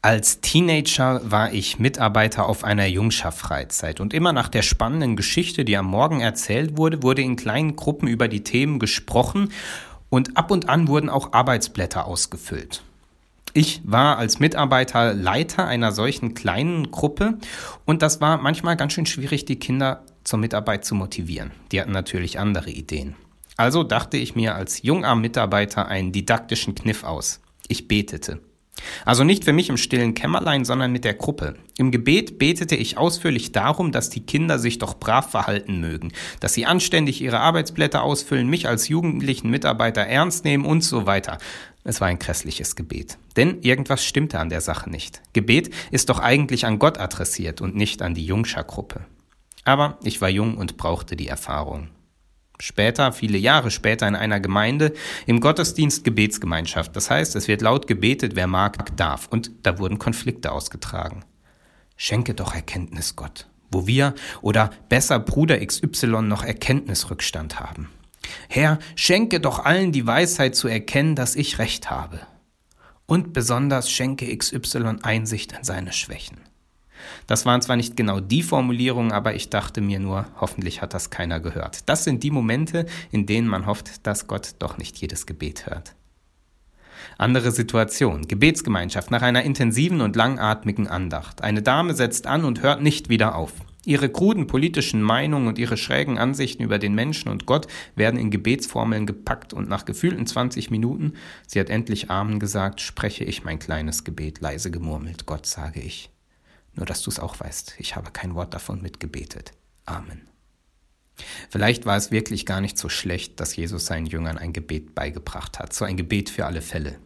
Als Teenager war ich Mitarbeiter auf einer Jungscher-Freizeit und immer nach der spannenden Geschichte, die am Morgen erzählt wurde, wurde in kleinen Gruppen über die Themen gesprochen und ab und an wurden auch Arbeitsblätter ausgefüllt. Ich war als Mitarbeiter Leiter einer solchen kleinen Gruppe und das war manchmal ganz schön schwierig, die Kinder zur Mitarbeit zu motivieren. Die hatten natürlich andere Ideen. Also dachte ich mir als junger Mitarbeiter einen didaktischen Kniff aus. Ich betete. Also nicht für mich im stillen Kämmerlein, sondern mit der Gruppe. Im Gebet betete ich ausführlich darum, dass die Kinder sich doch brav verhalten mögen, dass sie anständig ihre Arbeitsblätter ausfüllen, mich als jugendlichen Mitarbeiter ernst nehmen und so weiter. Es war ein grässliches Gebet. Denn irgendwas stimmte an der Sache nicht. Gebet ist doch eigentlich an Gott adressiert und nicht an die Jungscher-Gruppe. Aber ich war jung und brauchte die Erfahrung. Später, viele Jahre später in einer Gemeinde im Gottesdienst Gebetsgemeinschaft. Das heißt, es wird laut gebetet, wer mag, darf. Und da wurden Konflikte ausgetragen. Schenke doch Erkenntnis, Gott, wo wir oder besser Bruder XY noch Erkenntnisrückstand haben. Herr, schenke doch allen die Weisheit zu erkennen, dass ich Recht habe. Und besonders schenke XY Einsicht in seine Schwächen. Das waren zwar nicht genau die Formulierungen, aber ich dachte mir nur, hoffentlich hat das keiner gehört. Das sind die Momente, in denen man hofft, dass Gott doch nicht jedes Gebet hört. Andere Situation. Gebetsgemeinschaft nach einer intensiven und langatmigen Andacht. Eine Dame setzt an und hört nicht wieder auf. Ihre kruden politischen Meinungen und ihre schrägen Ansichten über den Menschen und Gott werden in Gebetsformeln gepackt und nach gefühlten 20 Minuten, sie hat endlich Amen gesagt, spreche ich mein kleines Gebet leise gemurmelt. Gott sage ich. Nur dass du es auch weißt, ich habe kein Wort davon mitgebetet. Amen. Vielleicht war es wirklich gar nicht so schlecht, dass Jesus seinen Jüngern ein Gebet beigebracht hat, so ein Gebet für alle Fälle.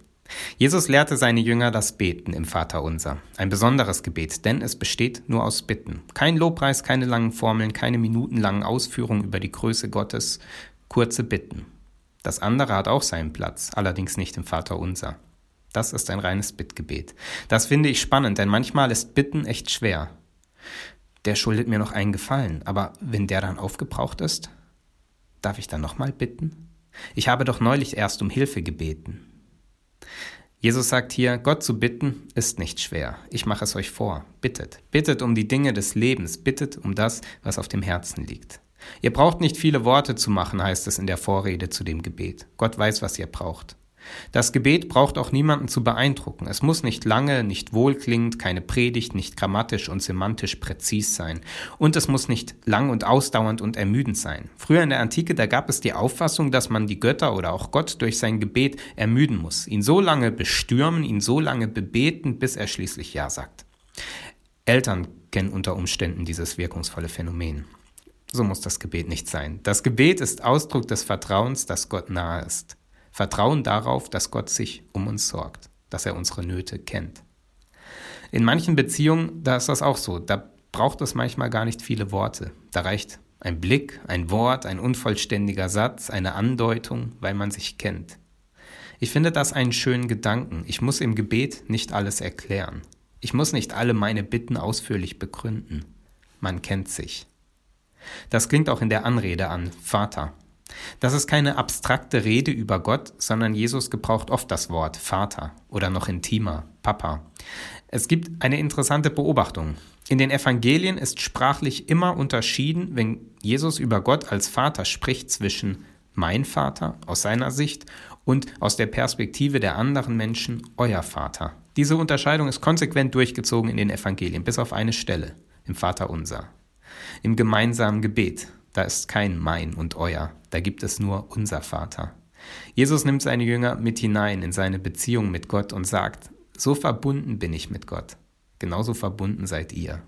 Jesus lehrte seine Jünger das Beten im Vaterunser, ein besonderes Gebet, denn es besteht nur aus Bitten. Kein Lobpreis, keine langen Formeln, keine minutenlangen Ausführungen über die Größe Gottes, kurze Bitten. Das andere hat auch seinen Platz, allerdings nicht im Vaterunser. Das ist ein reines Bittgebet. Das finde ich spannend, denn manchmal ist Bitten echt schwer. Der schuldet mir noch einen Gefallen, aber wenn der dann aufgebraucht ist, darf ich dann nochmal bitten? Ich habe doch neulich erst um Hilfe gebeten. Jesus sagt hier, Gott zu bitten ist nicht schwer. Ich mache es euch vor. Bittet. Bittet um die Dinge des Lebens. Bittet um das, was auf dem Herzen liegt. Ihr braucht nicht viele Worte zu machen, heißt es in der Vorrede zu dem Gebet. Gott weiß, was ihr braucht. Das Gebet braucht auch niemanden zu beeindrucken. Es muss nicht lange, nicht wohlklingend, keine Predigt, nicht grammatisch und semantisch präzis sein. Und es muss nicht lang und ausdauernd und ermüdend sein. Früher in der Antike, da gab es die Auffassung, dass man die Götter oder auch Gott durch sein Gebet ermüden muss. Ihn so lange bestürmen, ihn so lange bebeten, bis er schließlich Ja sagt. Eltern kennen unter Umständen dieses wirkungsvolle Phänomen. So muss das Gebet nicht sein. Das Gebet ist Ausdruck des Vertrauens, dass Gott nahe ist. Vertrauen darauf, dass Gott sich um uns sorgt, dass er unsere Nöte kennt. In manchen Beziehungen, da ist das auch so, da braucht es manchmal gar nicht viele Worte. Da reicht ein Blick, ein Wort, ein unvollständiger Satz, eine Andeutung, weil man sich kennt. Ich finde das einen schönen Gedanken. Ich muss im Gebet nicht alles erklären. Ich muss nicht alle meine Bitten ausführlich begründen. Man kennt sich. Das klingt auch in der Anrede an Vater. Das ist keine abstrakte Rede über Gott, sondern Jesus gebraucht oft das Wort Vater oder noch intimer Papa. Es gibt eine interessante Beobachtung. In den Evangelien ist sprachlich immer unterschieden, wenn Jesus über Gott als Vater spricht zwischen mein Vater aus seiner Sicht und aus der Perspektive der anderen Menschen euer Vater. Diese Unterscheidung ist konsequent durchgezogen in den Evangelien, bis auf eine Stelle, im Vater unser. Im gemeinsamen Gebet, da ist kein mein und euer, da gibt es nur unser Vater. Jesus nimmt seine Jünger mit hinein in seine Beziehung mit Gott und sagt, so verbunden bin ich mit Gott, genauso verbunden seid ihr.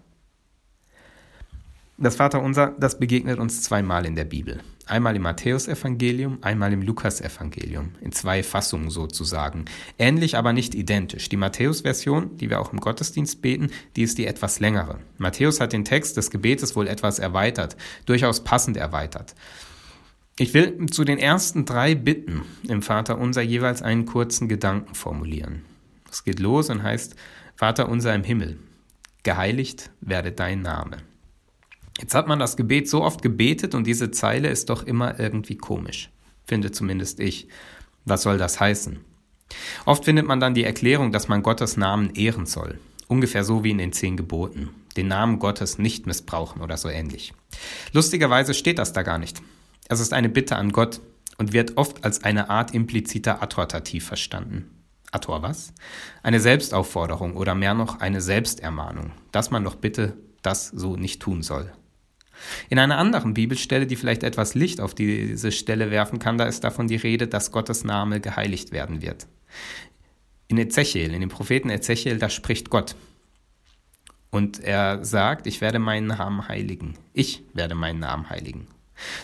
Das Vaterunser, das begegnet uns zweimal in der Bibel. Einmal im Matthäusevangelium, einmal im Lukasevangelium, in zwei Fassungen sozusagen. Ähnlich, aber nicht identisch. Die Matthäus-Version, die wir auch im Gottesdienst beten, die ist die etwas längere. Matthäus hat den Text des Gebetes wohl etwas erweitert, durchaus passend erweitert. Ich will zu den ersten drei Bitten im Vaterunser jeweils einen kurzen Gedanken formulieren. Es geht los und heißt, Vater unser im Himmel, geheiligt werde dein Name. Jetzt hat man das Gebet so oft gebetet und diese Zeile ist doch immer irgendwie komisch, finde zumindest ich. Was soll das heißen? Oft findet man dann die Erklärung, dass man Gottes Namen ehren soll. Ungefähr so wie in den zehn Geboten. Den Namen Gottes nicht missbrauchen oder so ähnlich. Lustigerweise steht das da gar nicht. Es ist eine Bitte an Gott und wird oft als eine Art impliziter Adhortativ verstanden. Adhor was? Eine Selbstaufforderung oder mehr noch eine Selbstermahnung, dass man doch bitte das so nicht tun soll. In einer anderen Bibelstelle, die vielleicht etwas Licht auf diese Stelle werfen kann, da ist davon die Rede, dass Gottes Name geheiligt werden wird. In Ezechiel, in dem Propheten Ezechiel, da spricht Gott. Und er sagt, ich werde meinen Namen heiligen. Ich werde meinen Namen heiligen.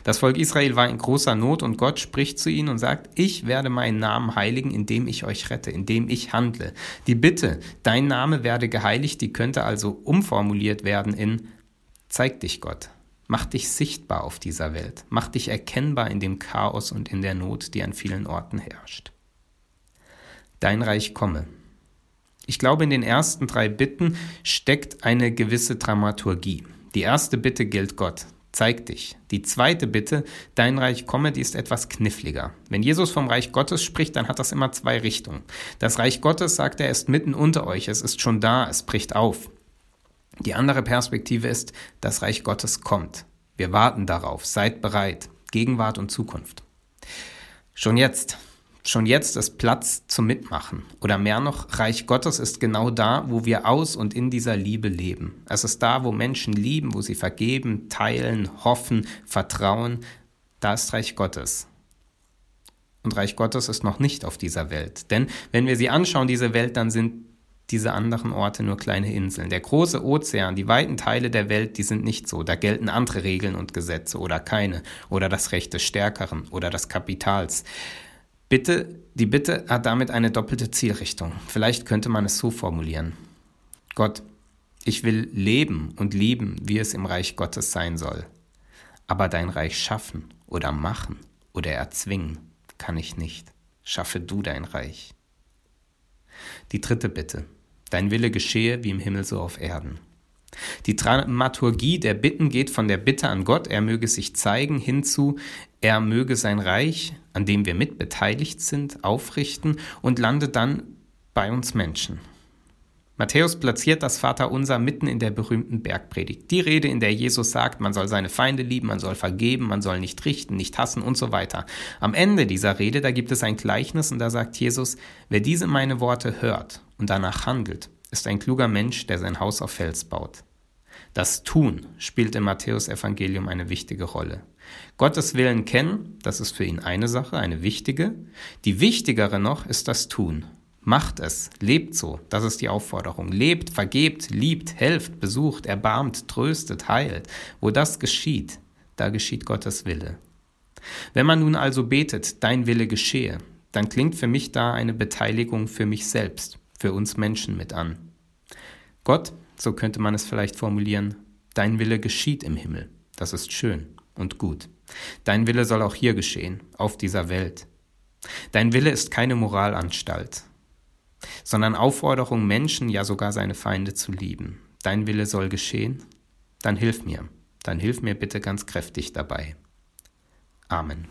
Das Volk Israel war in großer Not und Gott spricht zu ihnen und sagt, ich werde meinen Namen heiligen, indem ich euch rette, indem ich handle. Die Bitte, dein Name werde geheiligt, die könnte also umformuliert werden in, zeig dich Gott, mach dich sichtbar auf dieser Welt, mach dich erkennbar in dem Chaos und in der Not, die an vielen Orten herrscht. Dein Reich komme. Ich glaube, in den ersten drei Bitten steckt eine gewisse Dramaturgie. Die erste Bitte gilt Gott, zeig dich. Die zweite Bitte, dein Reich komme, die ist etwas kniffliger. Wenn Jesus vom Reich Gottes spricht, dann hat das immer zwei Richtungen. Das Reich Gottes, sagt er, ist mitten unter euch, es ist schon da, es bricht auf. Die andere Perspektive ist, das Reich Gottes kommt. Wir warten darauf, seid bereit, Gegenwart und Zukunft. Schon jetzt, Schon jetzt ist Platz zum Mitmachen. Oder mehr noch, Reich Gottes ist genau da, wo wir aus und in dieser Liebe leben. Es ist da, wo Menschen lieben, wo sie vergeben, teilen, hoffen, vertrauen. Da ist Reich Gottes. Und Reich Gottes ist noch nicht auf dieser Welt. Denn wenn wir sie anschauen, diese Welt, dann sind diese anderen Orte nur kleine Inseln. Der große Ozean, die weiten Teile der Welt, die sind nicht so. Da gelten andere Regeln und Gesetze oder keine. Oder das Recht des Stärkeren oder des Kapitals. Bitte, die Bitte hat damit eine doppelte Zielrichtung. Vielleicht könnte man es so formulieren. Gott, ich will leben und lieben, wie es im Reich Gottes sein soll. Aber dein Reich schaffen oder machen oder erzwingen kann ich nicht. Schaffe du dein Reich. Die dritte Bitte. Dein Wille geschehe wie im Himmel so auf Erden. Die Dramaturgie der Bitten geht von der Bitte an Gott, er möge sich zeigen, hinzu, er möge sein Reich, an dem wir mitbeteiligt sind, aufrichten und landet dann bei uns Menschen. Matthäus platziert das Vaterunser mitten in der berühmten Bergpredigt. Die Rede, in der Jesus sagt, man soll seine Feinde lieben, man soll vergeben, man soll nicht richten, nicht hassen und so weiter. Am Ende dieser Rede, da gibt es ein Gleichnis und da sagt Jesus, wer diese meine Worte hört und danach handelt, ist ein kluger Mensch, der sein Haus auf Fels baut. Das Tun spielt im Matthäusevangelium eine wichtige Rolle. Gottes Willen kennen, das ist für ihn eine Sache, eine wichtige. Die wichtigere noch ist das Tun. Macht es, lebt so, das ist die Aufforderung. Lebt, vergebt, liebt, helft, besucht, erbarmt, tröstet, heilt. Wo das geschieht, da geschieht Gottes Wille. Wenn man nun also betet, dein Wille geschehe, dann klingt für mich da eine Beteiligung für mich selbst für uns Menschen mit an. Gott, so könnte man es vielleicht formulieren, dein Wille geschieht im Himmel. Das ist schön und gut. Dein Wille soll auch hier geschehen, auf dieser Welt. Dein Wille ist keine Moralanstalt, sondern Aufforderung, Menschen, ja sogar seine Feinde zu lieben. Dein Wille soll geschehen, dann hilf mir, dann hilf mir bitte ganz kräftig dabei. Amen.